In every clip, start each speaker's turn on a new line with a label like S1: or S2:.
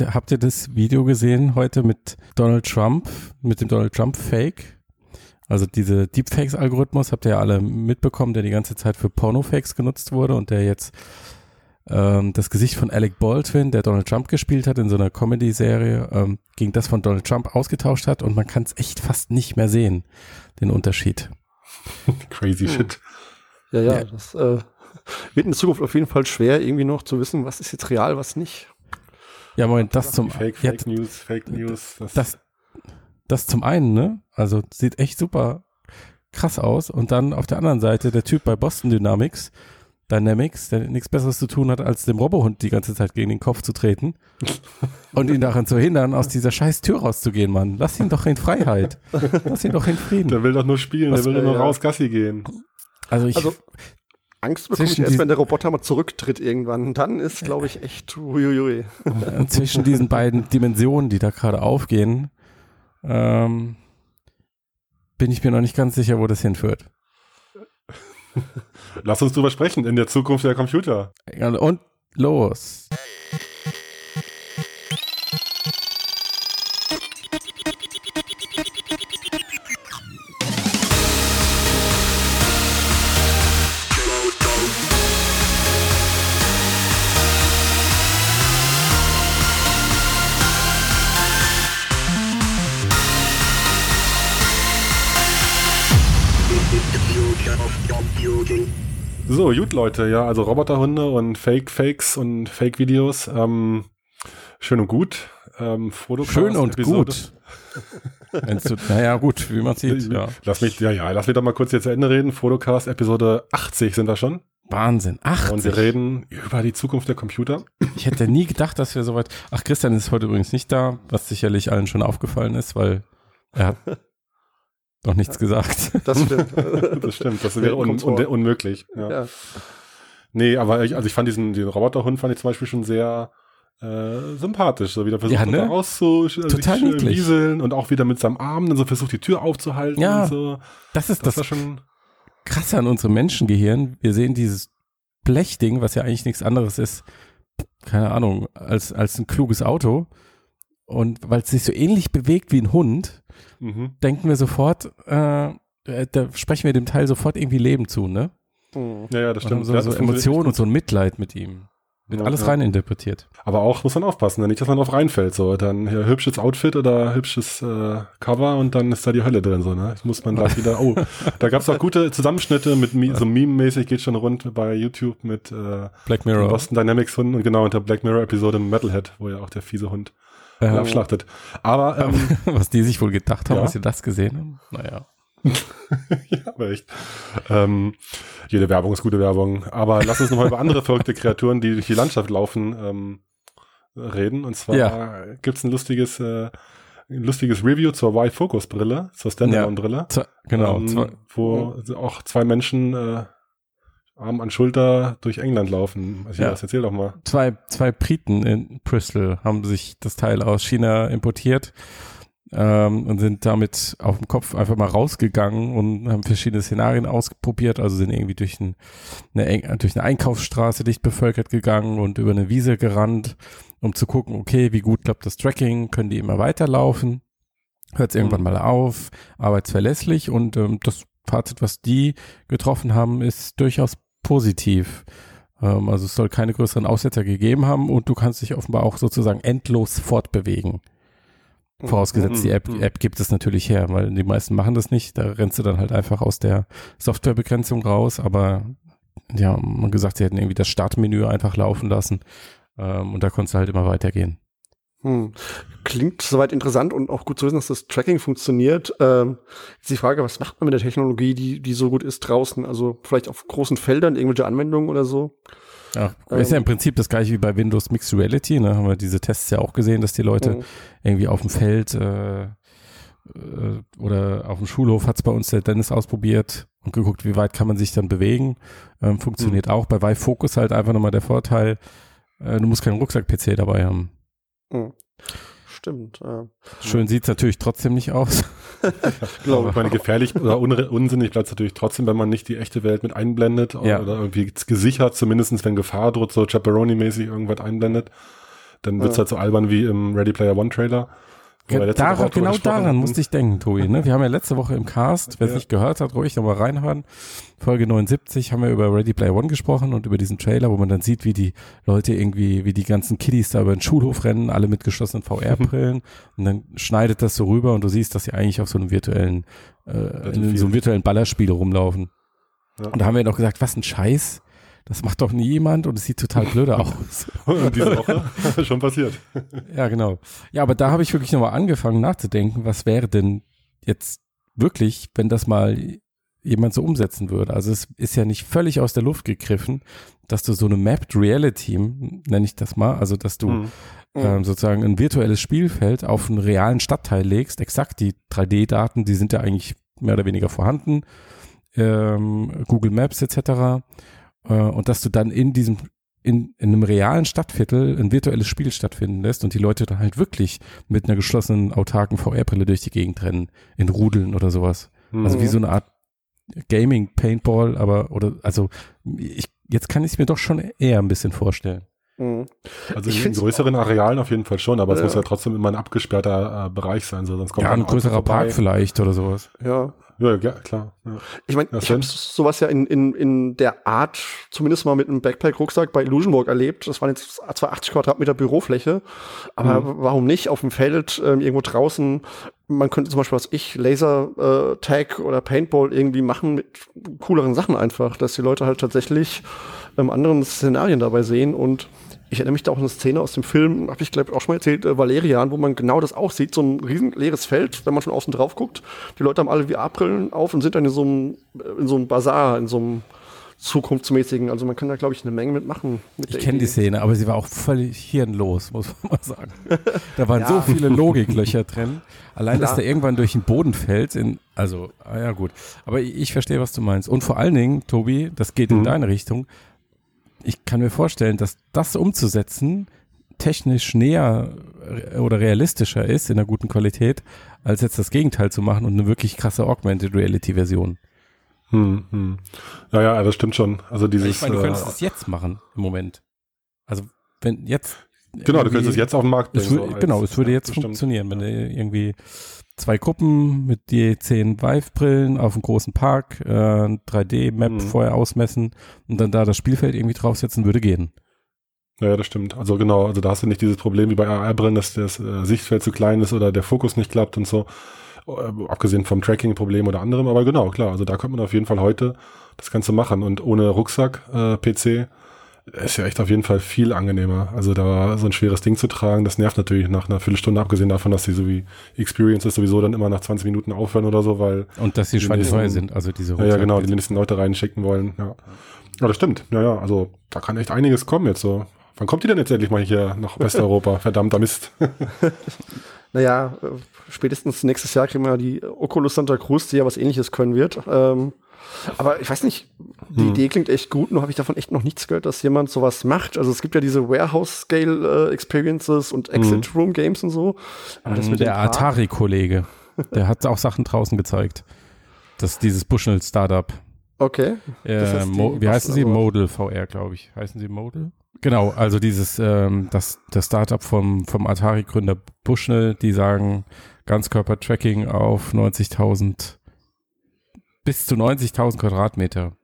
S1: habt ihr das Video gesehen heute mit Donald Trump, mit dem Donald Trump Fake? Also diese Deepfakes-Algorithmus habt ihr ja alle mitbekommen, der die ganze Zeit für Pornofakes genutzt wurde und der jetzt ähm, das Gesicht von Alec Baldwin, der Donald Trump gespielt hat in so einer Comedy-Serie, ähm, gegen das von Donald Trump ausgetauscht hat und man kann es echt fast nicht mehr sehen, den Unterschied.
S2: Crazy shit.
S3: Ja, ja, ja. das äh, wird in Zukunft auf jeden Fall schwer, irgendwie noch zu wissen, was ist jetzt real, was nicht.
S1: Ja, Moment, das zum
S2: Fake, Fake ja, News, Fake News.
S1: Das, das, das zum einen, ne? Also sieht echt super krass aus. Und dann auf der anderen Seite der Typ bei Boston Dynamics, Dynamics, der nichts Besseres zu tun hat, als dem Robohund die ganze Zeit gegen den Kopf zu treten und ihn daran zu hindern, aus dieser scheiß Tür rauszugehen, Mann. Lass ihn doch in Freiheit. Lass ihn doch in Frieden.
S2: Der will doch nur spielen, Was, der will äh, nur raus Gassi gehen.
S3: Also ich. Also, Angst bekomme ich erst, wenn der Roboter mal zurücktritt irgendwann. Dann ist, glaube ich, echt uiuiui.
S1: Zwischen diesen beiden Dimensionen, die da gerade aufgehen, ähm, bin ich mir noch nicht ganz sicher, wo das hinführt.
S2: Lass uns drüber sprechen in der Zukunft der Computer.
S1: Und los.
S2: So, gut, Leute, ja, also Roboterhunde und Fake-Fakes und Fake-Videos. Ähm, schön und gut. Ähm,
S1: schön und Episode. gut. du, naja, gut, wie man sieht. Ja.
S2: Lass mich, ja, ja, lass mich doch mal kurz jetzt zu Ende reden. Fotocast Episode 80 sind wir schon.
S1: Wahnsinn, 80.
S2: Und wir reden über die Zukunft der Computer.
S1: Ich hätte nie gedacht, dass wir so weit. Ach, Christian ist heute übrigens nicht da, was sicherlich allen schon aufgefallen ist, weil er hat noch nichts gesagt.
S3: Das stimmt.
S2: das stimmt. Das wäre un un unmöglich. Ja. ja. Nee, aber ich, also ich fand diesen, den Roboterhund fand ich zum Beispiel schon sehr äh, sympathisch, so wieder versucht ja, ne? rauszu also und auch wieder mit seinem Arm dann so versucht die Tür aufzuhalten
S1: ja,
S2: und so.
S1: Das ist das, das schon krasse an unserem Menschengehirn. Wir sehen dieses Blechding, was ja eigentlich nichts anderes ist, keine Ahnung, als, als ein kluges Auto. Und weil es sich so ähnlich bewegt wie ein Hund, mhm. denken wir sofort, äh, äh, da sprechen wir dem Teil sofort irgendwie Leben zu, ne?
S2: Mhm. Ja, ja, das stimmt.
S1: So, ja, so Emotionen und so ein Mitleid mit ihm. Wird ja, alles ja. reininterpretiert.
S2: Aber auch muss man aufpassen, ne? nicht, dass man drauf reinfällt. So, dann hier hübsches Outfit oder hübsches äh, Cover und dann ist da die Hölle drin. So, ne? Das muss man da wieder. Oh, da gab es auch gute Zusammenschnitte mit so Meme-mäßig geht schon rund bei YouTube mit äh,
S1: Black Mirror.
S2: Boston Dynamics Hunden und genau unter Black Mirror Episode Metalhead, wo ja auch der fiese Hund ähm, abschlachtet. Aber ähm,
S1: was die sich wohl gedacht haben, ja. als sie das gesehen haben, naja.
S2: ja, aber echt. Ähm, jede Werbung ist gute Werbung. Aber lass uns nochmal über andere verrückte Kreaturen, die durch die Landschaft laufen, ähm, reden. Und zwar ja. gibt's ein lustiges, äh, ein lustiges Review zur Y-Focus-Brille, zur Standalone-Brille.
S1: Ja, genau.
S2: Ähm, wo auch zwei Menschen äh, Arm an Schulter durch England laufen. Also ja. erzähl doch mal.
S1: Zwei, zwei Briten in Bristol haben sich das Teil aus China importiert ähm, und sind damit auf dem Kopf einfach mal rausgegangen und haben verschiedene Szenarien ausprobiert. Also sind irgendwie durch, ein, eine, durch eine Einkaufsstraße dicht bevölkert gegangen und über eine Wiese gerannt, um zu gucken, okay, wie gut klappt das Tracking, können die immer weiterlaufen, hört es irgendwann mhm. mal auf, arbeitsverlässlich und ähm, das Fazit, was die getroffen haben, ist durchaus positiv. Ähm, also es soll keine größeren Aussetzer gegeben haben und du kannst dich offenbar auch sozusagen endlos fortbewegen. Mhm. Vorausgesetzt, die App, mhm. App gibt es natürlich her, weil die meisten machen das nicht. Da rennst du dann halt einfach aus der Softwarebegrenzung raus. Aber ja, man gesagt, sie hätten irgendwie das Startmenü einfach laufen lassen ähm, und da konntest du halt immer weitergehen.
S3: Hm. Klingt soweit interessant und auch gut zu wissen, dass das Tracking funktioniert. Ähm, jetzt die Frage, was macht man mit der Technologie, die, die so gut ist draußen? Also vielleicht auf großen Feldern irgendwelche Anwendungen oder so?
S1: Ja, ist ja im Prinzip das gleiche wie bei Windows Mixed Reality. Ne? Haben wir diese Tests ja auch gesehen, dass die Leute mhm. irgendwie auf dem Feld äh, äh, oder auf dem Schulhof hat es bei uns der Dennis ausprobiert und geguckt, wie weit kann man sich dann bewegen. Ähm, funktioniert mhm. auch. Bei Vive Focus halt einfach nochmal der Vorteil, äh, du musst keinen Rucksack-PC dabei haben.
S3: Mhm. Stimmt. Ja.
S1: Schön sieht es natürlich trotzdem nicht aus.
S2: ich meine, gefährlich oder un unsinnig bleibt es natürlich trotzdem, wenn man nicht die echte Welt mit einblendet
S1: ja.
S2: oder irgendwie gesichert, zumindest wenn Gefahr droht, so Chaperone-mäßig irgendwas einblendet. dann wird's halt so albern wie im Ready Player One Trailer.
S1: Daran, genau daran musste ich denken, Tobi. Ne? Wir haben ja letzte Woche im Cast, wer es ja. nicht gehört hat, ruhig nochmal reinhören. Folge 79 haben wir über Ready Player One gesprochen und über diesen Trailer, wo man dann sieht, wie die Leute irgendwie, wie die ganzen Kiddies da über den Schulhof rennen, alle mit geschlossenen VR-Brillen. und dann schneidet das so rüber und du siehst, dass sie eigentlich auf so einem virtuellen, äh, in so einem virtuellen Ballerspiel rumlaufen. Ja. Und da haben wir noch gesagt, was ein Scheiß das macht doch nie jemand und es sieht total blöde aus.
S2: diese Woche schon passiert.
S1: Ja, genau. Ja, aber da habe ich wirklich nochmal angefangen nachzudenken, was wäre denn jetzt wirklich, wenn das mal jemand so umsetzen würde. Also es ist ja nicht völlig aus der Luft gegriffen, dass du so eine Mapped Reality, nenne ich das mal, also dass du mhm. ähm, sozusagen ein virtuelles Spielfeld auf einen realen Stadtteil legst, exakt die 3D-Daten, die sind ja eigentlich mehr oder weniger vorhanden, ähm, Google Maps etc. Äh, und dass du dann in diesem in, in einem realen Stadtviertel ein virtuelles Spiel stattfinden lässt und die Leute dann halt wirklich mit einer geschlossenen autarken VR-Brille durch die Gegend rennen, in Rudeln oder sowas. Mhm. Also wie so eine Art Gaming Paintball, aber oder also ich jetzt kann ich es mir doch schon eher ein bisschen vorstellen.
S2: Mhm. Also ich in größeren Arealen auf jeden Fall schon, aber ja. es muss ja trotzdem immer ein abgesperrter äh, Bereich sein, so sonst kommt
S1: ja ein größerer Park vielleicht oder sowas.
S2: Ja, ja, ja klar. Ja.
S3: Ich meine, ich habe sowas ja in, in, in der Art zumindest mal mit einem Backpack-Rucksack bei Illusionborg erlebt. Das waren jetzt zwar 80 Quadratmeter Bürofläche, aber mhm. warum nicht auf dem Feld ähm, irgendwo draußen? Man könnte zum Beispiel, was ich, Laser-Tag äh, oder Paintball irgendwie machen mit cooleren Sachen einfach, dass die Leute halt tatsächlich ähm, anderen Szenarien dabei sehen und ich erinnere mich da auch an eine Szene aus dem Film, habe ich glaube auch schon mal erzählt, äh, Valerian, wo man genau das auch sieht, so ein riesen leeres Feld, wenn man von außen drauf guckt. Die Leute haben alle VR-Brillen auf und sind dann in so einem, äh, in so einem Bazar, in so einem zukunftsmäßigen. Also man kann da, glaube ich, eine Menge mitmachen.
S1: Mit ich kenne die Szene, aber sie war auch völlig hirnlos, muss man mal sagen. Da waren ja. so viele Logiklöcher drin. Allein, Klar. dass der irgendwann durch den Boden fällt, in, also, ah ja gut. Aber ich, ich verstehe, was du meinst. Und vor allen Dingen, Tobi, das geht mhm. in deine Richtung, ich kann mir vorstellen, dass das umzusetzen technisch näher oder realistischer ist in einer guten Qualität, als jetzt das Gegenteil zu machen und eine wirklich krasse Augmented Reality Version.
S2: Hm, hm. Naja, das stimmt schon. Also dieses. Ich
S1: meine, du könntest äh, es jetzt machen im Moment. Also wenn jetzt.
S2: Genau, du könntest es jetzt auf den Markt
S1: bringen. So genau, es würde jetzt funktionieren, wenn du irgendwie zwei Gruppen mit je zehn Vive-Brillen auf einem großen Park, äh, 3D-Map mhm. vorher ausmessen und dann da das Spielfeld irgendwie draufsetzen, würde gehen.
S2: Ja, das stimmt. Also genau, also da hast du nicht dieses Problem wie bei AR-Brillen, dass das äh, Sichtfeld zu klein ist oder der Fokus nicht klappt und so. Äh, abgesehen vom Tracking-Problem oder anderem, aber genau, klar, also da könnte man auf jeden Fall heute das Ganze machen und ohne Rucksack, äh, PC, ist ja echt auf jeden Fall viel angenehmer. Also da so ein schweres Ding zu tragen, das nervt natürlich nach einer Viertelstunde, abgesehen davon, dass die so wie Experiences sowieso dann immer nach 20 Minuten aufhören oder so, weil.
S1: Und dass die schweineteuer sind, also diese
S2: Rucksack. Ja, genau, die nächsten Leute reinschicken wollen, ja. Ja, das stimmt. Ja, ja, also da kann echt einiges kommen jetzt so. Wann kommt die denn jetzt endlich mal hier nach Westeuropa? Verdammter Mist.
S3: naja, äh, spätestens nächstes Jahr kriegen wir die Oculus Santa Cruz, die ja was ähnliches können wird. Ähm, aber ich weiß nicht, die hm. Idee klingt echt gut, nur habe ich davon echt noch nichts gehört, dass jemand sowas macht. Also es gibt ja diese Warehouse-Scale äh, Experiences und Exit-Room-Games und so.
S1: Aber das mit der Atari-Kollege, der hat auch Sachen draußen gezeigt. Das ist dieses Bushnell-Startup.
S3: Okay.
S1: Äh, wie heißen sie? Modal VR, glaube ich. Heißen sie Modal? Genau, also dieses, ähm, das, das Startup vom, vom Atari-Gründer Bushnell, die sagen Ganzkörper-Tracking auf 90.000 bis zu 90.000 Quadratmeter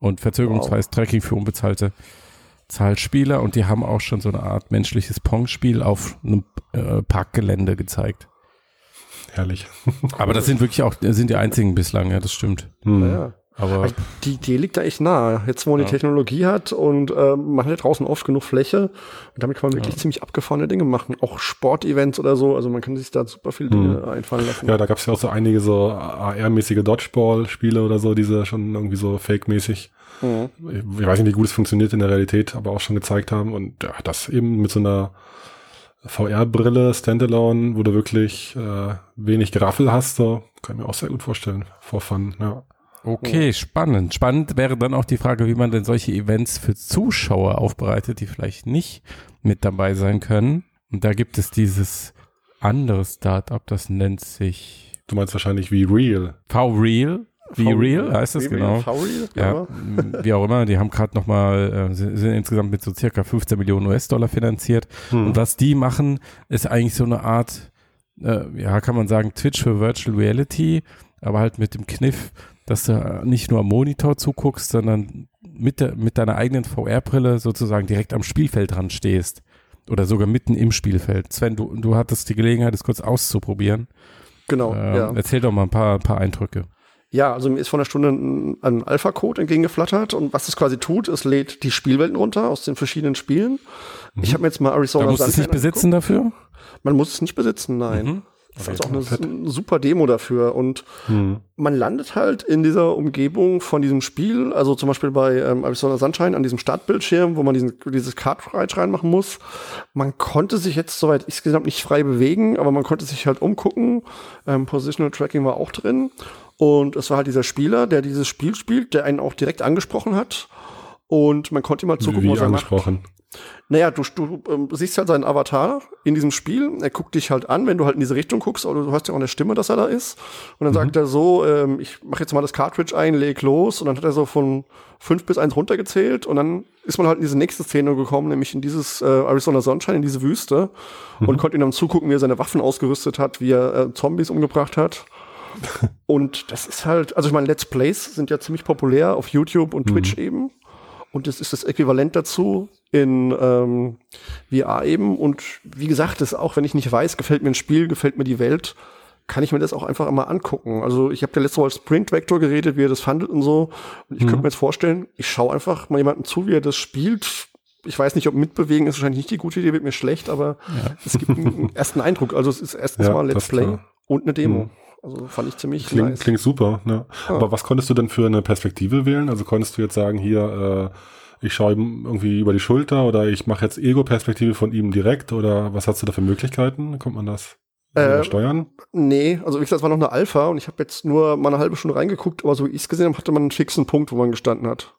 S1: und verzögerungsfreies wow. Tracking für unbezahlte Zahlspieler und die haben auch schon so eine Art menschliches Pong-Spiel auf einem äh, Parkgelände gezeigt.
S2: Herrlich.
S1: Aber das sind wirklich auch, sind die einzigen bislang, ja, das stimmt. Hm.
S3: Ja. Aber also die Idee liegt da echt nah. Jetzt, wo man ja. die Technologie hat und äh, man hat ja draußen oft genug Fläche und damit kann man wirklich ja. ziemlich abgefahrene Dinge machen. Auch Sportevents oder so. Also man kann sich da super viele Dinge mhm. einfallen lassen.
S2: Ja, da gab es ja auch so einige so AR-mäßige Dodgeball-Spiele oder so, diese schon irgendwie so fake-mäßig. Mhm. Ich weiß nicht, wie gut es funktioniert in der Realität, aber auch schon gezeigt haben. Und ja, das eben mit so einer VR-Brille, Standalone, wo du wirklich äh, wenig Graffel hast, so kann ich mir auch sehr gut vorstellen. For fun, ja.
S1: Okay, spannend. Spannend wäre dann auch die Frage, wie man denn solche Events für Zuschauer aufbereitet, die vielleicht nicht mit dabei sein können. Und da gibt es dieses andere Startup, das nennt sich.
S2: Du meinst wahrscheinlich wie Real.
S1: V-Real. Be Real heißt es, genau.
S3: V-Real,
S1: Ja, wie auch immer, die haben gerade nochmal, äh, sind, sind insgesamt mit so circa 15 Millionen US-Dollar finanziert.
S2: Hm.
S1: Und was die machen, ist eigentlich so eine Art, äh, ja, kann man sagen, Twitch für Virtual Reality, aber halt mit dem Kniff, dass du nicht nur am Monitor zuguckst, sondern mit, der, mit deiner eigenen VR-Brille sozusagen direkt am Spielfeld dran stehst. Oder sogar mitten im Spielfeld. Sven, du, du hattest die Gelegenheit, es kurz auszuprobieren.
S3: Genau,
S1: Ähm,
S3: ja.
S1: Erzähl doch mal ein paar, ein paar Eindrücke.
S3: Ja, also mir ist vor einer Stunde ein, ein Alpha-Code entgegengeflattert und was es quasi tut, es lädt die Spielwelten runter aus den verschiedenen Spielen. Ich habe mir jetzt mal Arizona
S1: musst du es nicht besitzen dafür?
S3: angeguckt. Man muss es nicht besitzen, nein.
S1: Mhm.
S3: Das ist auch eine, eine super Demo dafür und
S2: Hm.
S3: man landet halt in dieser Umgebung von diesem Spiel, also zum Beispiel bei ähm, Arizona Sunshine an diesem Startbildschirm, wo man diesen, dieses Cartridge reinmachen muss. Man konnte sich jetzt, soweit ich insgesamt nicht frei bewegen, aber man konnte sich halt umgucken. Ähm, Positional Tracking war auch drin. Und es war halt dieser Spieler, der dieses Spiel spielt, der einen auch direkt angesprochen hat. Und man konnte ihm mal zugucken,
S2: Wie
S3: was er macht. Naja, du, du ähm, siehst halt seinen Avatar in diesem Spiel. Er guckt dich halt an, wenn du halt in diese Richtung guckst, aber du hörst ja auch eine Stimme, dass er da ist. Und dann sagt er so, ähm, ich mache jetzt mal das Cartridge ein, leg los. Und dann hat er so von fünf bis eins runtergezählt. Und dann ist man halt in diese nächste Szene gekommen, nämlich in dieses äh, Arizona Sunshine, in diese Wüste. Und konnte ihm dann zugucken, wie er seine Waffen ausgerüstet hat, wie er äh, Zombies umgebracht hat. und das ist halt, also ich meine, Let's Plays sind ja ziemlich populär auf YouTube und Twitch eben. Und das ist das Äquivalent dazu in ähm, VR eben. Und wie gesagt, das auch, wenn ich nicht weiß, gefällt mir ein Spiel, gefällt mir die Welt, kann ich mir das auch einfach immer angucken. Also ich habe ja letzte Mal Sprint Vector geredet, wie er das fandet und so. Und ich könnte mir jetzt vorstellen, ich schaue einfach mal jemanden zu, wie er das spielt. Ich weiß nicht, ob mitbewegen ist wahrscheinlich nicht die gute Idee, wird mir schlecht, aber es gibt einen, ersten Eindruck. Also es ist erstens
S2: Ja,
S3: mal Let's Play
S2: klar.
S3: und eine Demo.
S2: Mhm.
S3: Also fand ich ziemlich
S2: Klingt,
S3: nice.
S2: klingt super, ne? Aber was konntest du denn für eine Perspektive wählen? Also konntest du jetzt sagen, hier, äh, ich schaue ihm irgendwie über die Schulter oder ich mache jetzt Ego-Perspektive von ihm direkt oder was hast du da für Möglichkeiten? Kommt man das
S3: Äh,
S2: steuern?
S3: Nee, also wie gesagt, es war noch eine Alpha und ich habe jetzt nur mal eine halbe Stunde reingeguckt, aber so wie ich es gesehen habe, hatte man einen fixen Punkt, wo man gestanden hat.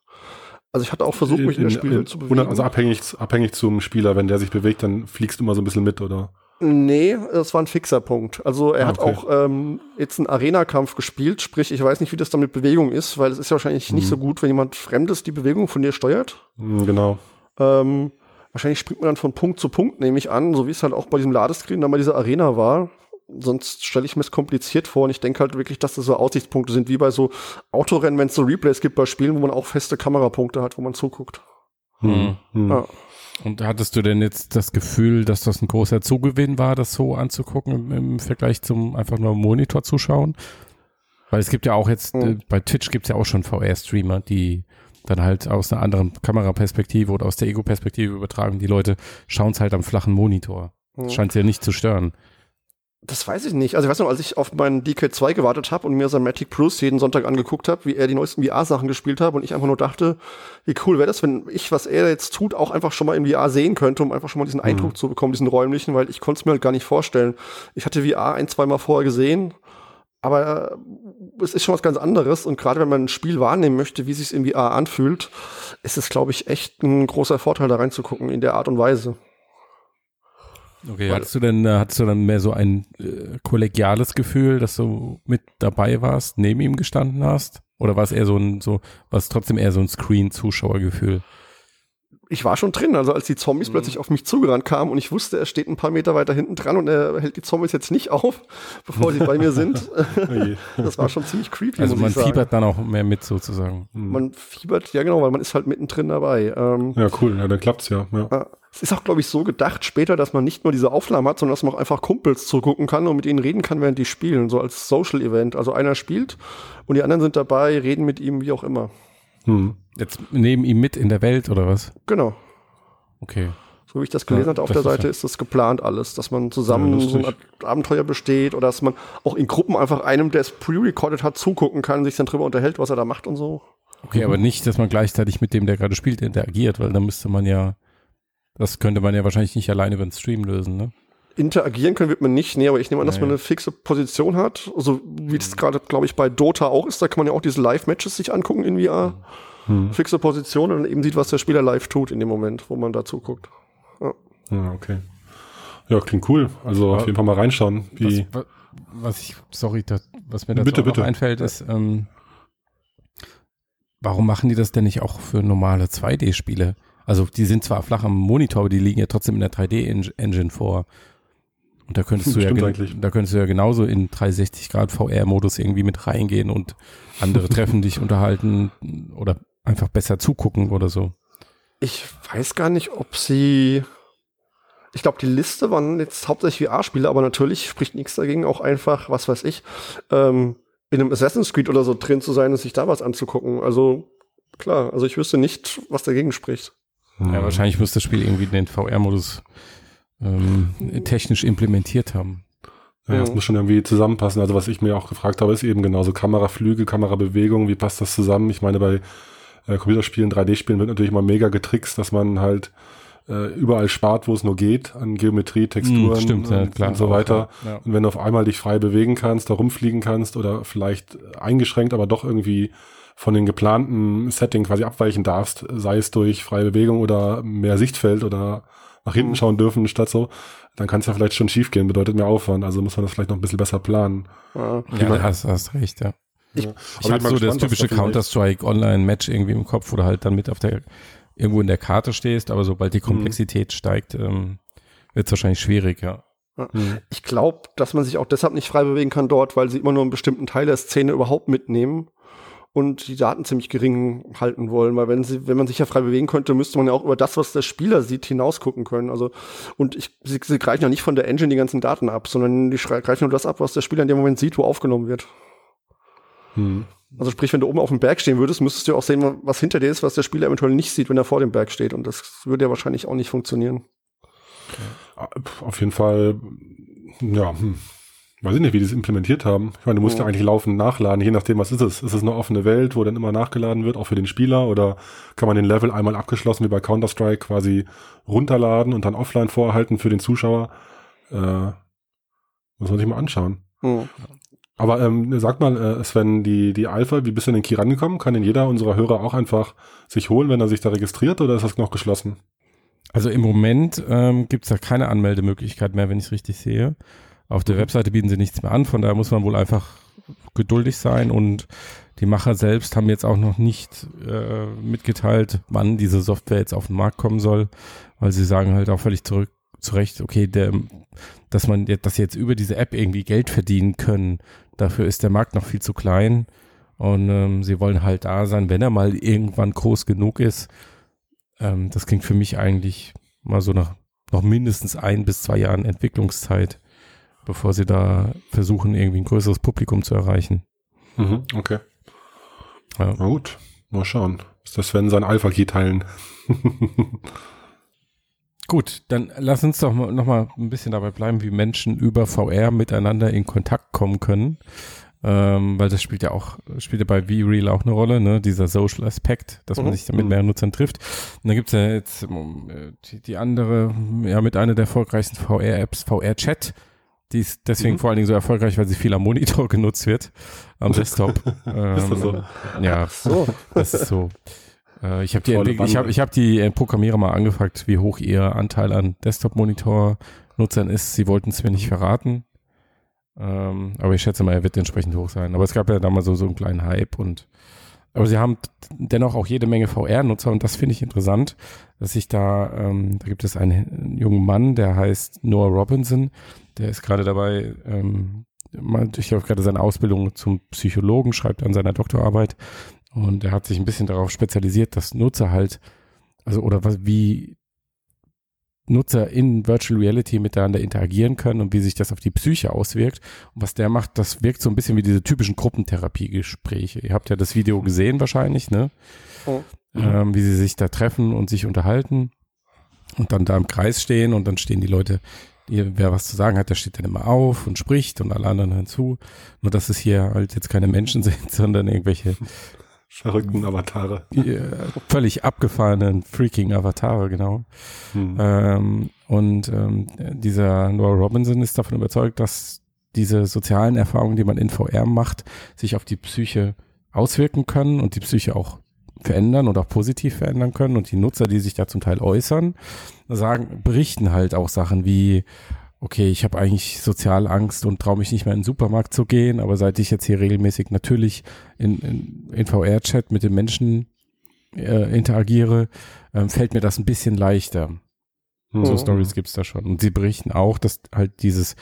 S3: Also ich hatte auch versucht, mich in, der Spielwelt zu bewegen.
S2: Also abhängig, abhängig zum Spieler, wenn der sich bewegt, dann fliegst du immer so ein bisschen mit, oder?
S3: Nee, das war ein fixer Punkt. Also er
S2: Ah,
S3: hat
S2: okay.
S3: auch ähm, jetzt einen Arena-Kampf gespielt, sprich, ich weiß nicht, wie das dann mit Bewegung ist, weil es ist ja wahrscheinlich nicht
S2: Mhm.
S3: so gut, wenn jemand Fremdes die Bewegung von dir steuert.
S2: Hm, Genau.
S3: Ähm, wahrscheinlich springt man dann von Punkt zu Punkt, nehme ich an, so wie es halt auch bei diesem Ladescreen dann bei dieser Arena war. Sonst stelle ich mir es kompliziert vor und ich denke halt wirklich, dass das so Aussichtspunkte sind, wie bei so Autorennen, wenn es so Replays gibt bei Spielen, wo man auch feste Kamerapunkte hat, wo man zuguckt.
S2: Hm. Hm.
S3: Ja.
S1: Und hattest du denn jetzt das Gefühl, dass das ein großer Zugewinn war, das so anzugucken im, im Vergleich zum einfach nur Monitor zuschauen? Weil es gibt ja auch jetzt,
S3: Mhm.
S1: äh, bei Twitch gibt es ja auch schon VR-Streamer, die dann halt aus einer anderen Kameraperspektive oder aus der Ego-Perspektive übertragen. Die Leute schauen es halt am flachen Monitor.
S3: Mhm.
S1: Scheint sie ja nicht zu stören.
S3: Das weiß ich nicht. Also ich weiß noch, als ich auf meinen DK2 gewartet habe und mir sein Matic Plus jeden Sonntag angeguckt habe, wie er die neuesten VR-Sachen gespielt hat und ich einfach nur dachte, wie cool wäre das, wenn ich, was er jetzt tut, auch einfach schon mal in VR sehen könnte, um einfach schon mal diesen Eindruck zu bekommen, diesen räumlichen, weil ich konnte es mir halt gar nicht vorstellen. Ich hatte VR ein, zwei Mal vorher gesehen, aber äh, es ist schon was ganz anderes und gerade wenn man ein Spiel wahrnehmen möchte, wie es sich in VR anfühlt, ist es, glaube ich, echt ein großer Vorteil, da reinzugucken in der Art und Weise.
S1: Okay, hattest du denn, äh, hattest du dann mehr so ein äh, kollegiales Gefühl, dass du mit dabei warst, neben ihm gestanden hast? Oder war es eher so ein, so, war es trotzdem eher so ein Screen-Zuschauergefühl?
S3: ich war schon drin. Also als die Zombies
S1: Mhm.
S3: plötzlich auf mich zugerannt kamen und ich wusste, er steht ein paar Meter weiter hinten dran und er hält die Zombies jetzt nicht auf, bevor sie bei mir sind.
S2: Oje.
S3: Das war schon ziemlich creepy.
S1: Also
S3: muss
S1: man
S3: ich sagen.
S1: fiebert dann auch mehr mit sozusagen.
S2: Hm.
S3: Man fiebert, ja genau, weil man ist halt mittendrin dabei. Ähm,
S2: Ja, cool. Ja, dann klappt's ja. ja.
S3: ja. Es ist auch, glaube ich, so gedacht später, dass man nicht nur diese Aufnahmen hat, sondern dass man auch einfach Kumpels zugucken kann und mit ihnen reden kann, während die spielen, so als Social-Event. Also einer spielt und die anderen sind dabei, reden mit ihm, wie auch immer.
S2: Hm.
S1: Jetzt neben ihm mit in der Welt oder was?
S3: Genau.
S1: Okay.
S3: So wie ich das gelesen
S2: Ja,
S3: hatte auf der Seite, ist das geplant alles, dass man zusammen
S2: Ja,
S3: so ein Abenteuer besteht oder dass man auch in Gruppen einfach einem, der es pre-recorded hat, zugucken kann, sich dann drüber unterhält, was er da macht und so.
S1: Okay, aber nicht, dass man gleichzeitig mit dem, der gerade spielt, interagiert, weil dann müsste man ja, das könnte man ja wahrscheinlich nicht alleine über den Stream lösen, ne?
S3: Interagieren können wird man nicht, nee, aber ich nehme an, dass
S1: Nee.
S3: man eine fixe Position hat, so wie das gerade, glaube ich, bei Dota auch ist, da kann man ja auch diese Live-Matches sich angucken in VR.
S2: Hm.
S3: Fixe Position und dann eben sieht, was der Spieler live tut in dem Moment, wo man da zuguckt.
S2: Ja, okay. Ja, klingt cool. Also auf
S1: Ja.
S2: jeden Fall mal reinschauen. Wie,
S1: Was, wa- was ich, sorry, das, was mir dazu
S2: bitte.
S1: einfällt, ist, ähm, warum machen die das denn nicht auch für normale 2D-Spiele? Also die sind zwar flach am Monitor, aber die liegen ja trotzdem in der 3D-Engine vor. Und da könntest du ja, da könntest du ja genauso in 360 Grad VR-Modus irgendwie mit reingehen und andere treffen dich unterhalten oder einfach besser zugucken oder so.
S3: Ich weiß gar nicht, ob sie. Ich glaube, die Liste waren jetzt hauptsächlich VR-Spiele, aber natürlich spricht nichts dagegen, auch einfach, was weiß ich, ähm, in einem Assassin's Creed oder so drin zu sein und sich da was anzugucken. Also klar, also ich wüsste nicht, was dagegen spricht.
S1: Ja, wahrscheinlich muss das Spiel irgendwie den VR-Modus ähm, technisch implementiert haben.
S2: Ja, das muss schon irgendwie zusammenpassen. Also was ich mir auch gefragt habe, ist eben genauso Kameraflüge, Kamerabewegung, wie passt das zusammen? Ich meine, bei äh, Computerspielen, 3D-Spielen wird natürlich mal mega getrickst, dass man halt äh, überall spart, wo es nur geht, an Geometrie, Texturen
S1: hm, stimmt, ja,
S2: und, und so weiter. Ja. Und wenn du auf einmal dich frei bewegen kannst, da rumfliegen kannst oder vielleicht eingeschränkt, aber doch irgendwie von den geplanten Setting quasi abweichen darfst, sei es durch freie Bewegung oder mehr Sichtfeld oder nach hinten mhm. schauen dürfen statt so, dann kann es ja vielleicht schon schief gehen, bedeutet mehr Aufwand, also muss man das vielleicht noch ein bisschen besser planen.
S1: Ja, ja hast, hast recht, ja. Ich, ja. ich habe so das typische Counter-Strike Online-Match irgendwie im Kopf, wo du halt dann mit auf der, irgendwo in der Karte stehst, aber sobald die mhm. Komplexität mhm. steigt, ähm, wird es wahrscheinlich schwierig, ja.
S3: Mhm. Ich glaube, dass man sich auch deshalb nicht frei bewegen kann dort, weil sie immer nur einen bestimmten Teil der Szene überhaupt mitnehmen und die Daten ziemlich gering halten wollen, weil wenn sie, wenn man sich ja frei bewegen könnte, müsste man ja auch über das, was der Spieler sieht, hinausgucken können. Also und ich, sie, sie greifen ja nicht von der Engine die ganzen Daten ab, sondern die greifen nur das ab, was der Spieler in dem Moment sieht, wo aufgenommen wird. Hm. Also sprich, wenn du oben auf dem Berg stehen würdest, müsstest du auch sehen, was hinter dir ist, was der Spieler eventuell nicht sieht, wenn er vor dem Berg steht. Und das würde ja wahrscheinlich auch nicht funktionieren.
S2: Auf jeden Fall, ja, hm. Weiß ich nicht, wie die das implementiert haben. Ich meine, du musst ja, ja eigentlich laufend nachladen, je nachdem, was ist es. Ist es eine offene Welt, wo dann immer nachgeladen wird, auch für den Spieler? Oder kann man den Level einmal abgeschlossen, wie bei Counter-Strike, quasi runterladen und dann offline vorhalten für den Zuschauer? Äh, muss man sich mal anschauen. Mhm. Aber ähm, sag mal, äh, Sven, die, die Alpha, wie bist du in den Key rangekommen? Kann denn jeder unserer Hörer auch einfach sich holen, wenn er sich da registriert oder ist das noch geschlossen?
S1: Also im Moment ähm, gibt es da keine Anmeldemöglichkeit mehr, wenn ich es richtig sehe. Auf der Webseite bieten sie nichts mehr an, von daher muss man wohl einfach geduldig sein und die Macher selbst haben jetzt auch noch nicht äh, mitgeteilt, wann diese Software jetzt auf den Markt kommen soll, weil sie sagen halt auch völlig zurück, zurecht, okay, der, dass man jetzt, dass jetzt über diese App irgendwie Geld verdienen können, dafür ist der Markt noch viel zu klein und ähm, sie wollen halt da sein, wenn er mal irgendwann groß genug ist. Ähm, das klingt für mich eigentlich mal so nach noch mindestens ein bis zwei Jahren Entwicklungszeit bevor sie da versuchen, irgendwie ein größeres Publikum zu erreichen.
S2: Mhm, okay. Ja. Na gut, mal schauen. Ist das Sven sein Alpha-Key teilen?
S1: Gut, dann lass uns doch noch mal ein bisschen dabei bleiben, wie Menschen über VR miteinander in Kontakt kommen können. Ähm, weil das spielt ja auch, spielt ja bei V-Real auch eine Rolle, ne? dieser Social Aspekt, dass man mhm. sich mit mehreren Nutzern trifft. Und dann gibt's ja jetzt ähm, die, die andere, ja, mit einer der erfolgreichsten VR-Apps, VR-Chat, die ist deswegen mhm. vor allen Dingen so erfolgreich, weil sie viel am Monitor genutzt wird, am Desktop. ähm, ist das so? Ja, so. das ist so. Äh, ich habe die, ich hab, ich hab die äh, Programmierer mal angefragt, wie hoch ihr Anteil an Desktop-Monitor-Nutzern ist. Sie wollten es mir nicht verraten. Ähm, aber ich schätze mal, er wird entsprechend hoch sein. Aber es gab ja damals so, so einen kleinen Hype und aber sie haben dennoch auch jede Menge VR-Nutzer und das finde ich interessant, dass sich da, ähm, da gibt es einen jungen Mann, der heißt Noah Robinson, der ist gerade dabei, ähm, ich habe gerade seine Ausbildung zum Psychologen, schreibt an seiner Doktorarbeit und er hat sich ein bisschen darauf spezialisiert, dass Nutzer halt, also oder was, wie Nutzer in Virtual Reality miteinander interagieren können und wie sich das auf die Psyche auswirkt. Und was der macht, das wirkt so ein bisschen wie diese typischen Gruppentherapiegespräche. Ihr habt ja das Video gesehen wahrscheinlich, ne? Oh. Ähm, wie sie sich da treffen und sich unterhalten und dann da im Kreis stehen und dann stehen die Leute wer was zu sagen hat, der steht dann immer auf und spricht und alle anderen hören zu. Nur dass es hier halt jetzt keine Menschen sind, sondern irgendwelche
S2: verrückten Avatare.
S1: völlig abgefahrenen, freaking Avatare, genau. Hm. Ähm, und ähm, dieser Noah Robinson ist davon überzeugt, dass diese sozialen Erfahrungen, die man in VR macht, sich auf die Psyche auswirken können und die Psyche auch verändern und auch positiv verändern können. Und die Nutzer, die sich da zum Teil äußern, sagen, berichten halt auch Sachen wie, okay, ich habe eigentlich Sozialangst und traue mich nicht mehr in den Supermarkt zu gehen, aber seit ich jetzt hier regelmäßig natürlich in, in, in VR-Chat mit den Menschen äh, interagiere, äh, fällt mir das ein bisschen leichter. Mhm. So Stories gibt's da schon. Und sie berichten auch, dass halt dieses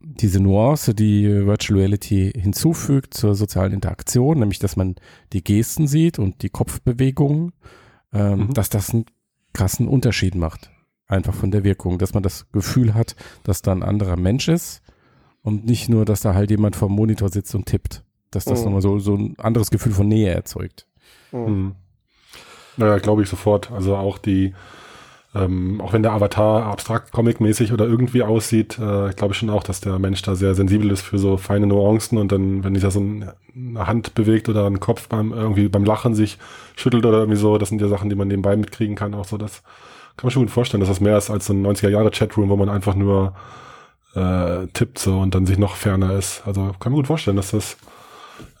S1: diese Nuance, die Virtual Reality hinzufügt zur sozialen Interaktion, nämlich dass man die Gesten sieht und die Kopfbewegungen, ähm, mhm. dass das einen krassen Unterschied macht. Einfach von der Wirkung, dass man das Gefühl hat, dass da ein anderer Mensch ist und nicht nur, dass da halt jemand vom Monitor sitzt und tippt. Dass das mhm. nochmal so, so ein anderes Gefühl von Nähe erzeugt.
S2: Mhm. Naja, glaube ich sofort. Also auch die, ähm, auch wenn der Avatar abstrakt comic-mäßig oder irgendwie aussieht, äh, glaube ich schon auch, dass der Mensch da sehr sensibel ist für so feine Nuancen und dann, wenn sich da so ein, eine Hand bewegt oder ein Kopf beim irgendwie beim Lachen sich schüttelt oder irgendwie so, das sind ja Sachen, die man nebenbei mitkriegen kann, auch so das kann man schon gut vorstellen, dass das mehr ist als so ein 90er Jahre Chatroom, wo man einfach nur äh, tippt so und dann sich noch ferner ist. Also kann man gut vorstellen, dass das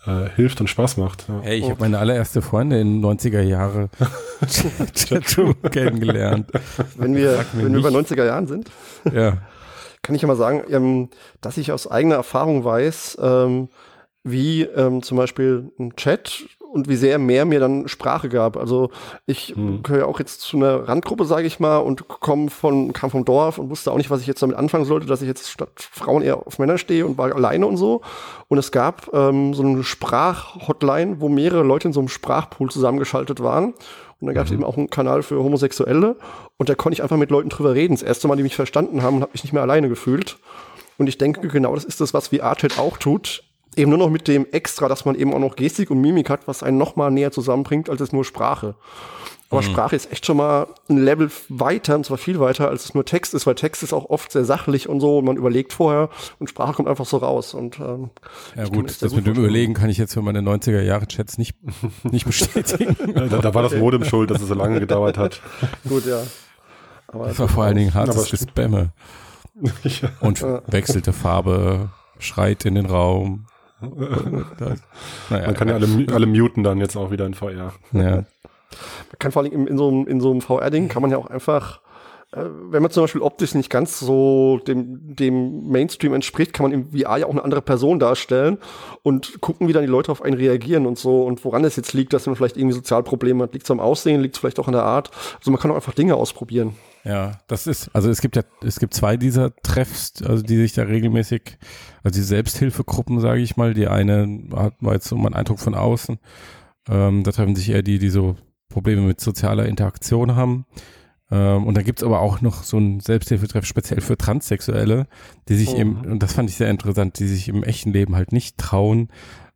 S2: äh, hilft und Spaß macht.
S1: Ja. Hey, ich habe meine allererste Freundin in 90er Jahre Chatroom kennengelernt.
S3: Wenn wir, wenn wir bei 90er Jahren sind,
S1: ja.
S3: kann ich ja mal sagen, ähm, dass ich aus eigener Erfahrung weiß, ähm, wie ähm, zum Beispiel ein Chat und wie sehr mehr mir dann Sprache gab. Also ich hm. gehöre auch jetzt zu einer Randgruppe, sage ich mal, und komm von, kam vom Dorf und wusste auch nicht, was ich jetzt damit anfangen sollte, dass ich jetzt statt Frauen eher auf Männer stehe und war alleine und so. Und es gab ähm, so eine Sprachhotline, wo mehrere Leute in so einem Sprachpool zusammengeschaltet waren. Und dann gab es mhm. eben auch einen Kanal für Homosexuelle. Und da konnte ich einfach mit Leuten drüber reden. Das erste Mal, die mich verstanden haben und habe mich nicht mehr alleine gefühlt. Und ich denke, genau das ist das, was VR-Chat auch tut Eben nur noch mit dem Extra, dass man eben auch noch Gestik und Mimik hat, was einen noch mal näher zusammenbringt, als es nur Sprache. Aber mhm. Sprache ist echt schon mal ein Level weiter, und zwar viel weiter, als es nur Text ist, weil Text ist auch oft sehr sachlich und so, und man überlegt vorher und Sprache kommt einfach so raus. Und, ähm,
S1: ja gut, das, das mit dem Überlegen kann ich jetzt für meine 90er-Jahre-Chats nicht, nicht bestätigen.
S2: da, da, war das Modem schuld, dass es so lange gedauert hat.
S3: gut, ja.
S1: Aber das war vor allen Dingen hartes Gespamme. ja. Und wechselte Farbe, schreit in den Raum,
S2: naja, Man kann ja alle, alle muten dann jetzt auch wieder in VR.
S1: Ja. Man
S3: kann vor allem in, in so einem, in so einem VR-Ding kann man ja auch einfach äh, wenn man zum Beispiel optisch nicht ganz so dem, dem Mainstream entspricht, kann man im VR ja auch eine andere Person darstellen und gucken, wie dann die Leute auf einen reagieren und so und woran es jetzt liegt, dass man vielleicht irgendwie Sozialprobleme hat. Liegt es am Aussehen, liegt es vielleicht auch an der Art. Also man kann auch einfach Dinge ausprobieren.
S1: Ja, das ist, also es gibt ja, es gibt zwei dieser Treffs, also die sich da regelmäßig, also die Selbsthilfegruppen, sage ich mal, die eine hat war jetzt so mein Eindruck von außen, ähm, da treffen sich eher die, die so Probleme mit sozialer Interaktion haben. Ähm, und da gibt's aber auch noch so ein Selbsthilfetreff speziell für Transsexuelle, die sich oh. eben, und das fand ich sehr interessant, die sich im echten Leben halt nicht trauen,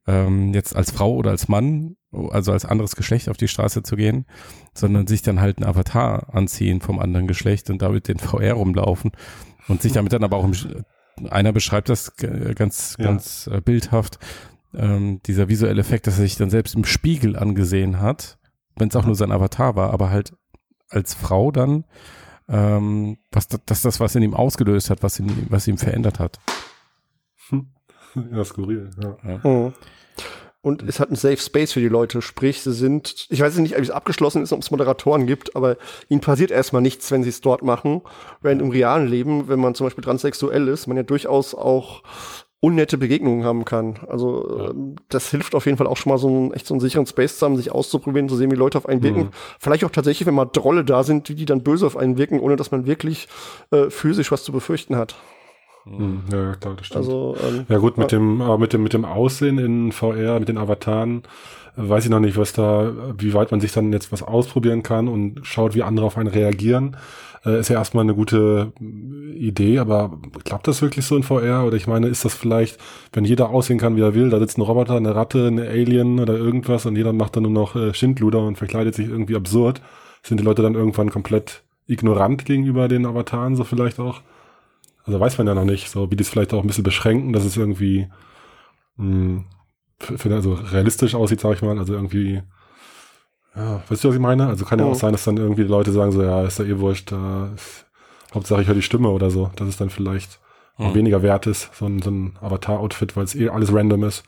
S1: ähm, jetzt als Frau oder als Mann, also als anderes Geschlecht auf die Straße zu gehen, sondern sich dann halt ein Avatar anziehen vom anderen Geschlecht und damit den VR rumlaufen und sich damit dann aber auch im, einer beschreibt das ganz, ja. ganz äh, bildhaft, ähm, dieser visuelle Effekt, dass er sich dann selbst im Spiegel angesehen hat, wenn es auch nur sein Avatar war, aber halt als Frau dann, ähm, was das, das, was in ihm ausgelöst hat, was, ihn, was ihm verändert hat.
S2: Ja, skurril. Ja. ja.
S3: Mhm. Und es hat ein Safe Space für die Leute, sprich, sie sind, ich weiß nicht, ob es abgeschlossen ist, ob es Moderatoren gibt, aber ihnen passiert erstmal nichts, wenn sie es dort machen. Während im realen Leben, wenn man zum Beispiel transsexuell ist, man ja durchaus auch unnette Begegnungen haben kann. Also ja. Ähm, das hilft auf jeden Fall auch schon mal so einen echt so einen sicheren Space zusammen, sich auszuprobieren, zu sehen, wie Leute auf einen wirken. Mhm. Vielleicht auch tatsächlich, wenn mal Drolle da sind, die, die dann böse auf einen wirken, ohne dass man wirklich äh, physisch was zu befürchten hat.
S2: Mhm. Ja, klar, das stimmt.
S3: Also, ähm,
S2: ja gut, mit dem, aber mit dem, mit dem Aussehen in VR, mit den Avataren, äh, weiß ich noch nicht, was da, wie weit man sich dann jetzt was ausprobieren kann und schaut, wie andere auf einen reagieren. Äh, ist ja erstmal eine gute äh, Idee, aber klappt das wirklich so in VR? Oder ich meine, ist das vielleicht, wenn jeder aussehen kann, wie er will, da sitzt ein Roboter, eine Ratte, eine Alien oder irgendwas und jeder macht dann nur noch äh, Schindluder und verkleidet sich irgendwie absurd. Sind die Leute dann irgendwann komplett ignorant gegenüber den Avataren, so vielleicht auch? Also weiß man ja noch nicht, so wie die es vielleicht auch ein bisschen beschränken, dass es irgendwie mh, hm, für, also realistisch aussieht, sag ich mal. Also irgendwie, ja, weißt du, was ich meine? Also kann ja auch sein, dass dann irgendwie die Leute sagen so, ja, ist ja eh wurscht, da ist, Hauptsache ich höre die Stimme oder so, dass es dann vielleicht mhm. weniger wert ist, so ein, so ein Avatar-Outfit, weil es eh alles random ist.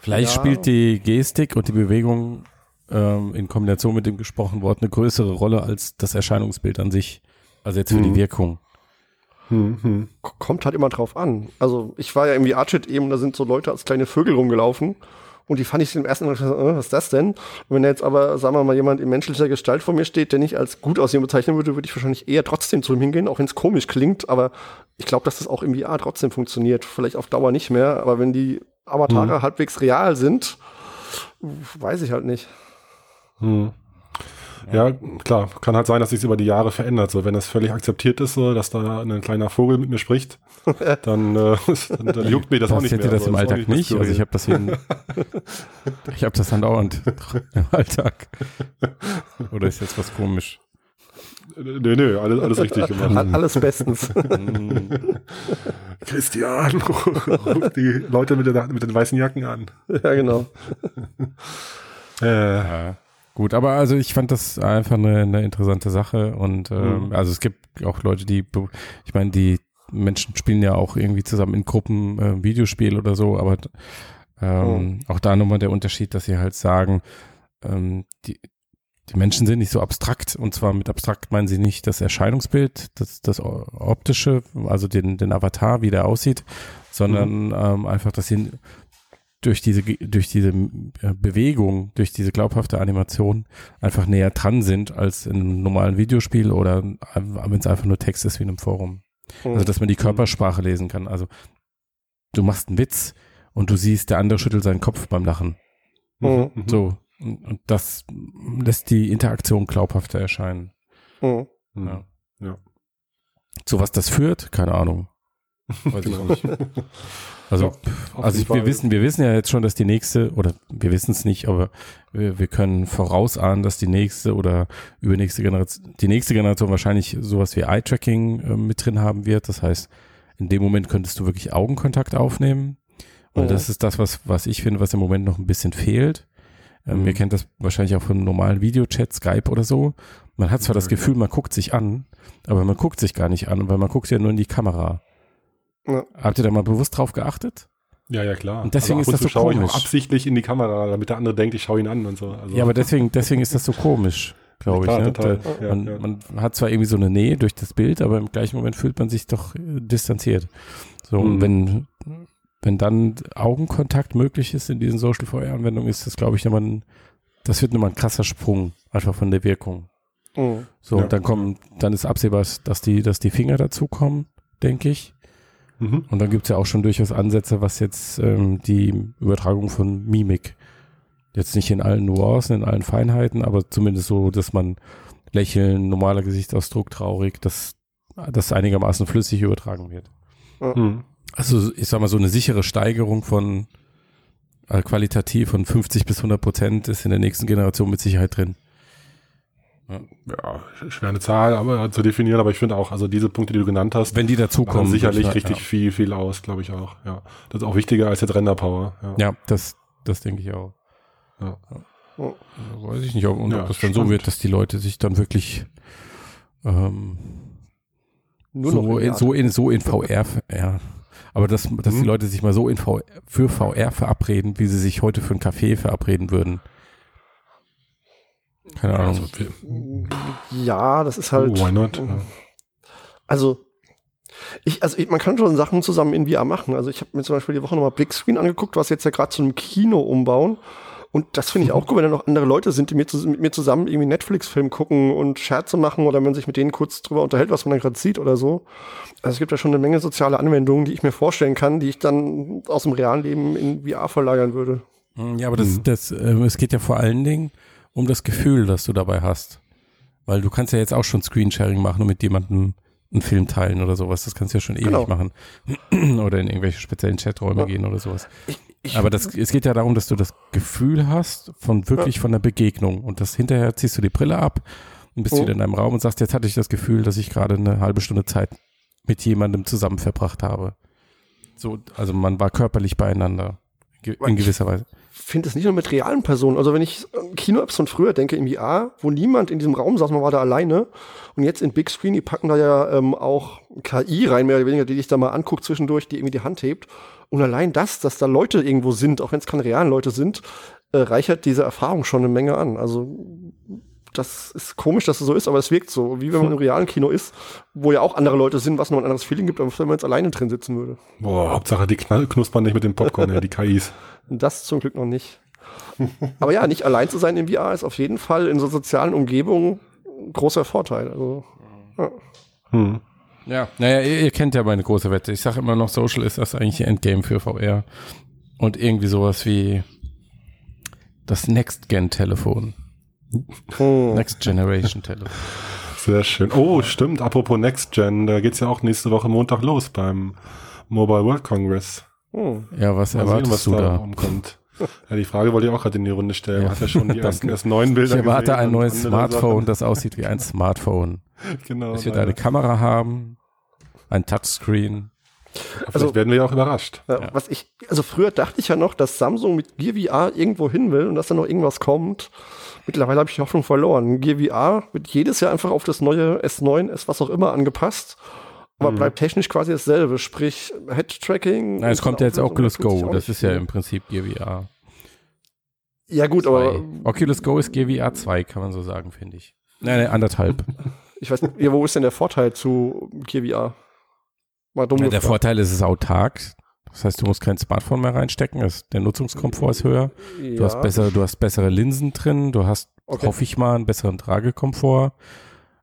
S1: Vielleicht ja. spielt die Gestik und die Bewegung ähm, in Kombination mit dem gesprochenen Wort eine größere Rolle als das Erscheinungsbild an sich. Also jetzt für mhm. die Wirkung.
S3: Hm, Kommt halt immer drauf an. Also ich war ja irgendwie Archit eben, da sind so Leute als kleine Vögel rumgelaufen. Und die fand ich im ersten Mal, äh, was ist das denn? Und wenn jetzt aber, sagen wir mal, jemand in menschlicher Gestalt vor mir steht, der nicht als gut aussehen bezeichnen würde, würde ich wahrscheinlich eher trotzdem zu ihm hingehen, auch wenn es komisch klingt. Aber ich glaube, dass das auch im VR trotzdem funktioniert. Vielleicht auf Dauer nicht mehr, aber wenn die Avatare hm. halbwegs real sind, weiß ich halt nicht.
S2: Hm. Ja, klar, kann halt sein, dass sich über die Jahre verändert. So, wenn das völlig akzeptiert ist, so, dass da ein kleiner Vogel mit mir spricht, dann, äh, dann, dann juckt mir das, das auch nicht mehr.
S1: Hätte das im Alltag nicht. Also ich habe das hier, ich habe das andauernd im Alltag. Oder ist jetzt was komisch?
S2: Nö, nö, alles, alles richtig gemacht.
S3: Alles bestens.
S2: Christian, ruf die Leute mit, der, mit den weißen Jacken an.
S3: Ja, genau.
S1: äh. Ja. Gut, aber also ich fand das einfach eine, eine interessante Sache und ähm, mhm. also es gibt auch Leute, die, ich meine, die Menschen spielen ja auch irgendwie zusammen in Gruppen äh, Videospiel oder so, aber ähm, oh. auch da nochmal der Unterschied, dass sie halt sagen, ähm, die, die Menschen sind nicht so abstrakt und zwar mit abstrakt meinen sie nicht das Erscheinungsbild, das, das optische, also den, den Avatar, wie der aussieht, sondern mhm. ähm, einfach, dass sie durch diese, durch diese äh, Bewegung, durch diese glaubhafte Animation einfach näher dran sind als in einem normalen Videospiel oder wenn es einfach nur Text ist wie in einem Forum. Mhm. Also, dass man die mhm. Körpersprache lesen kann. Also, du machst einen Witz und du siehst, der andere schüttelt seinen Kopf beim Lachen. Mhm. mhm. So. Und das lässt die Interaktion glaubhafter erscheinen.
S2: Mhm. Ja. ja.
S1: Zu was das führt, keine Ahnung. Weiß ich nicht. Also, ja, also ich, wir wissen, wir wissen ja jetzt schon, dass die nächste, oder wir wissen es nicht, aber wir, wir können vorausahnen, dass die nächste oder übernächste Generation, die nächste Generation wahrscheinlich sowas wie Eye-Tracking äh, mit drin haben wird. Das heißt, in dem Moment könntest du wirklich Augenkontakt aufnehmen. Und oh. das ist das, was, was ich finde, was im Moment noch ein bisschen fehlt. Ähm, mhm. Ihr kennt das wahrscheinlich auch von normalen Videochat, Skype oder so. Man hat zwar das Gefühl, man guckt sich an, aber man guckt sich gar nicht an, weil man guckt ja nur in die Kamera. Ja. Habt ihr da mal bewusst drauf geachtet?
S2: Ja, ja, klar.
S1: Und deswegen also ist das so komisch. Ich
S2: auch absichtlich in die Kamera, damit der andere denkt, ich schaue ihn an und so.
S1: Also. Ja, aber deswegen, deswegen ist das so komisch, glaube ich. Ne? Da, ja, man, ja. man, hat zwar irgendwie so eine Nähe durch das Bild, aber im gleichen Moment fühlt man sich doch äh, distanziert. So, mhm. und wenn, wenn dann Augenkontakt möglich ist in diesen Social VR-Anwendungen, ist das, glaube ich, nochmal ein, das wird nochmal ein krasser Sprung, einfach von der Wirkung. Mhm. So, und dann kommen, dann ist absehbar, dass die, dass die Finger dazukommen, denke ich. Mhm. Und dann gibt es ja auch schon durchaus Ansätze, was jetzt ähm, die Übertragung von Mimik, jetzt nicht in allen Nuancen, in allen Feinheiten, aber zumindest so, dass man Lächeln, normaler Gesichtsausdruck, traurig, dass das einigermaßen flüssig übertragen wird. Mhm. Also ich sag mal, so eine sichere Steigerung von äh, qualitativ von 50 bis 100 Prozent ist in der nächsten Generation mit Sicherheit drin.
S2: Ja. ja, schwer eine Zahl aber zu definieren, aber ich finde auch, also diese Punkte, die du genannt hast,
S1: wenn die dazukommen,
S2: sicherlich richtig ja. viel, viel aus, glaube ich auch. Ja, das ist auch wichtiger als jetzt Renderpower.
S1: Ja, ja das, das denke ich auch. Ja. ja. Weiß ich nicht, ob, und ob das dann so wird, dass die Leute sich dann wirklich ähm, Nur so, in, so in so in VR, ja, aber dass, dass mhm. die Leute sich mal so in VR, für VR verabreden, wie sie sich heute für einen Café verabreden würden. Keine Ahnung. Also,
S3: ja, das ist halt. Why not? Also, ich, also ich, man kann schon Sachen zusammen in VR machen. Also ich habe mir zum Beispiel die Woche nochmal Blickscreen angeguckt, was jetzt ja gerade zu einem Kino umbauen. Und das finde ich auch gut, wenn da noch andere Leute sind, die mir zu, mit mir zusammen irgendwie Netflix-Film gucken und Scherze machen oder man sich mit denen kurz drüber unterhält, was man dann gerade sieht oder so. Also es gibt ja schon eine Menge soziale Anwendungen, die ich mir vorstellen kann, die ich dann aus dem realen Leben in VR verlagern würde.
S1: Ja, aber das, mhm. das, äh, es geht ja vor allen Dingen um das Gefühl, das du dabei hast. Weil du kannst ja jetzt auch schon Screensharing machen und mit jemandem einen Film teilen oder sowas. Das kannst du ja schon ewig genau. machen. oder in irgendwelche speziellen Chaträume ja. gehen oder sowas. Ich, ich, Aber das, es geht ja darum, dass du das Gefühl hast von wirklich ja. von der Begegnung. Und das hinterher ziehst du die Brille ab und bist oh. wieder in deinem Raum und sagst, jetzt hatte ich das Gefühl, dass ich gerade eine halbe Stunde Zeit mit jemandem zusammen verbracht habe. So, also man war körperlich beieinander. In gewisser Weise
S3: finde es nicht nur mit realen Personen. Also wenn ich Kino-Apps von früher denke, in VR, wo niemand in diesem Raum saß, man war da alleine. Und jetzt in Big Screen, die packen da ja ähm, auch KI rein, mehr oder weniger, die dich da mal anguckt zwischendurch, die irgendwie die Hand hebt. Und allein das, dass da Leute irgendwo sind, auch wenn es keine realen Leute sind, äh, reichert diese Erfahrung schon eine Menge an. Also das ist komisch, dass es so ist, aber es wirkt so, wie wenn man im realen Kino ist, wo ja auch andere Leute sind, was noch ein anderes Feeling gibt, als wenn man jetzt alleine drin sitzen würde.
S2: Boah, Hauptsache die knuspern nicht mit dem Popcorn, ja, die KIs.
S3: Das zum Glück noch nicht. aber ja, nicht allein zu sein im VR ist auf jeden Fall in so sozialen Umgebungen ein großer Vorteil. Also, ja.
S2: Hm.
S1: Ja, naja, ihr, ihr kennt ja meine große Wette. Ich sage immer noch, Social ist das eigentliche Endgame für VR. Und irgendwie sowas wie das Next-Gen-Telefon.
S3: Hm.
S1: Next Generation Telefon.
S2: Sehr schön. Oh, stimmt. Apropos Next Gen, da geht's ja auch nächste Woche Montag los beim Mobile World Congress.
S3: Hm.
S1: Ja, was
S2: Mal sehen,
S1: erwartest
S2: was
S1: du
S2: da
S1: da?
S2: umkommt. Ja, die Frage wollte ich auch gerade in die Runde stellen.
S1: Ja.
S2: Ja. Hat ja schon die
S1: Das-
S2: ersten erst neuen Bilder
S1: Ich erwarte
S2: gesehen
S1: ein neues Smartphone,
S2: Sachen.
S1: das aussieht wie ein Smartphone.
S2: Genau.
S1: Es wird eine Kamera haben, ein Touchscreen.
S2: Vielleicht
S3: Also-
S2: werden wir ja auch überrascht.
S3: Ja,
S1: Ja.
S3: Was ich, also früher dachte ich ja noch, dass Samsung mit Gear VR irgendwo hin will und dass da noch irgendwas kommt. Mittlerweile habe ich die Hoffnung verloren. Gear VR wird jedes Jahr einfach auf das neue S9, S was auch immer angepasst, aber
S2: Mhm.
S3: bleibt technisch quasi dasselbe, sprich Head-Tracking.
S1: Nein, es kommt ja jetzt Oculus Go. Das ist ja im Prinzip Gear VR.
S3: Ja gut, aber
S1: 2. Oculus Go ist Gear VR 2, kann man so sagen, finde ich. Nein, nein, anderthalb.
S3: ich weiß nicht, wo ist denn der Vorteil zu Gear VR? Mal dumm
S1: Ja, der. Vorteil ist, es ist autark. Das heißt, du musst kein Smartphone mehr reinstecken. Das, der Nutzungskomfort ist höher. Du
S3: Ja,
S1: hast besser, du hast bessere Linsen drin. Du hast,
S3: Okay.
S1: hoffe ich mal, einen besseren Tragekomfort.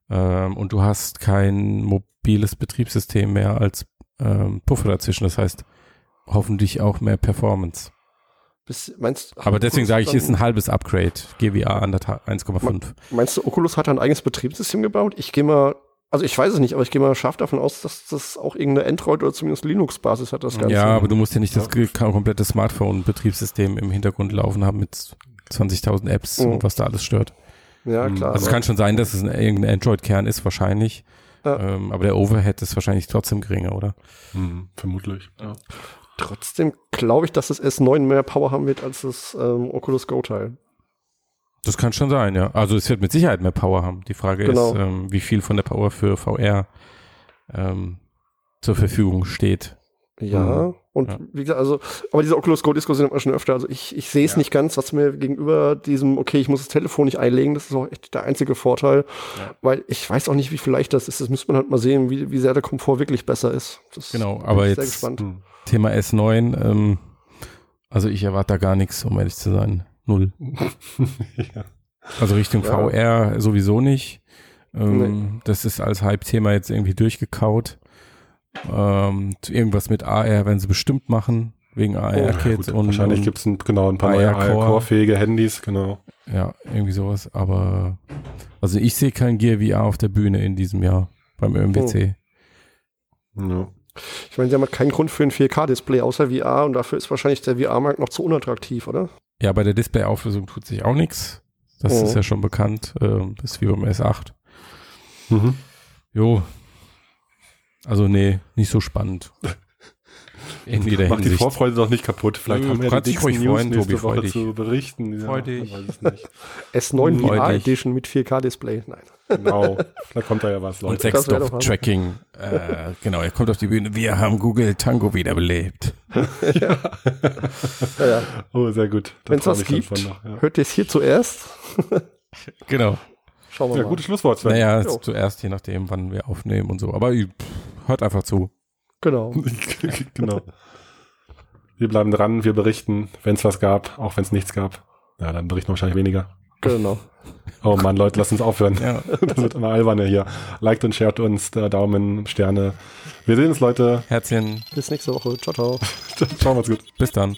S1: Ähm, und du hast kein mobiles Betriebssystem mehr als ähm, Puffer dazwischen. Das heißt, hoffentlich auch mehr Performance.
S3: Bis, meinst,
S1: Aber deswegen sage ich, ist ein halbes Upgrade. GWA anderthalb- 1,5.
S3: Meinst du, Oculus hat ein eigenes Betriebssystem gebaut? Ich gehe mal, also ich weiß es nicht, aber ich gehe mal scharf davon aus, dass das auch irgendeine Android- oder zumindest Linux-Basis hat, das Ganze.
S1: Ja, aber du musst ja nicht das komplette Smartphone-Betriebssystem im Hintergrund laufen haben mit 20.000 Apps
S3: Mhm.
S1: und was da alles stört.
S3: Ja,
S2: Mhm.
S3: klar.
S1: Also es kann schon sein, dass es ein, irgendein Android-Kern ist, wahrscheinlich.
S3: Ja.
S1: Ähm, aber der Overhead ist wahrscheinlich trotzdem geringer, oder?
S2: Hm, vermutlich. Ja.
S3: Trotzdem glaube ich, dass das S9 mehr Power haben wird als das ähm, Oculus Go-Teil.
S1: Das kann schon sein, ja. Also es wird mit Sicherheit mehr Power haben. Die Frage
S3: Genau.
S1: ist, ähm, wie viel von der Power für VR ähm, zur Verfügung steht.
S3: Ja,
S2: Mhm.
S3: Und
S1: Ja.
S3: wie gesagt, also, aber diese Oculus Go-Diskussion hat man schon öfter. Also ich, ich sehe es
S1: Ja.
S3: nicht ganz, was mir gegenüber diesem, okay, ich muss das Telefon nicht einlegen, das ist auch echt der einzige Vorteil.
S1: Ja.
S3: Weil ich weiß auch nicht, wie viel leicht das ist. Das müsste man halt mal sehen, wie, wie sehr der Komfort wirklich besser ist. Das
S1: Genau, aber jetzt-
S3: gespannt.
S2: Hm.
S1: Thema S9, ähm, also ich erwarte da gar nichts, um ehrlich zu sein. Null. Also Richtung. VR sowieso nicht. Ähm, Das ist als Hype-Thema jetzt irgendwie durchgekaut. Ähm, irgendwas mit AR werden sie bestimmt machen, wegen
S2: Ja,
S1: AR-Kits
S2: gut,
S1: und,
S2: wahrscheinlich
S1: und
S2: gibt's ein, genau ein paar neue
S1: AR-Core.
S2: Core-fähige Handys, genau.
S1: ja, irgendwie sowas. Aber also ich sehe kein Gear VR auf der Bühne in diesem Jahr beim ÖMWC.
S2: Ja.
S3: Ich meine, sie haben halt keinen Grund für ein 4K-Display außer VR und dafür ist wahrscheinlich der VR-Markt noch zu unattraktiv, oder?
S1: Ja, bei der Display-Auflösung tut sich auch nichts. Das
S3: Oh.
S1: ist ja schon bekannt. Ähm, ist wie beim S8.
S2: Mhm.
S1: Jo. Also nee, nicht so spannend. In jeder
S2: Mach die
S1: Hinsicht.
S2: Vorfreude doch nicht kaputt. Vielleicht
S1: Nö,
S2: haben wir ja die dicksten News
S1: freuen,
S2: nächste
S1: Tobi,
S2: Woche
S1: dich.
S2: zu berichten. Ja,
S1: Freu
S2: man
S1: dich.
S2: weiß es nicht.
S3: S9
S1: Freu
S3: VR
S1: dich.
S3: Edition mit 4K-Display. Nein.
S2: Genau. Da kommt da ja was,
S1: Und
S2: Leute.
S3: Doch
S1: Sextop-Tracking. Äh, genau, er kommt auf die Bühne. Wir haben Google Tango wiederbelebt.
S3: Ja, ja.
S2: Oh, sehr gut.
S3: Wenn es was gibt,
S2: noch, ja.
S3: hört ihr es hier zuerst.
S1: Genau.
S3: Schauen wir
S2: ja,
S3: mal.
S2: gutes Schlusswort, Sven.
S1: Naja,
S3: Jo.
S1: zuerst, je nachdem, wann wir aufnehmen und so. Aber pff, hört einfach zu.
S3: Genau.
S2: genau. Wir bleiben dran, wir berichten, wenn es was gab, auch wenn es nichts gab. Ja, dann berichten wir wahrscheinlich weniger.
S3: Genau.
S2: Oh Mann, Leute, lasst uns aufhören.
S1: Ja.
S2: Das wird immer alberner hier. Liked und shared uns, der Daumen, Sterne. Wir sehen uns, Leute.
S1: Herzchen,
S3: Bis nächste Woche. Ciao, ciao.
S2: Ciao, macht's gut.
S1: bis dann.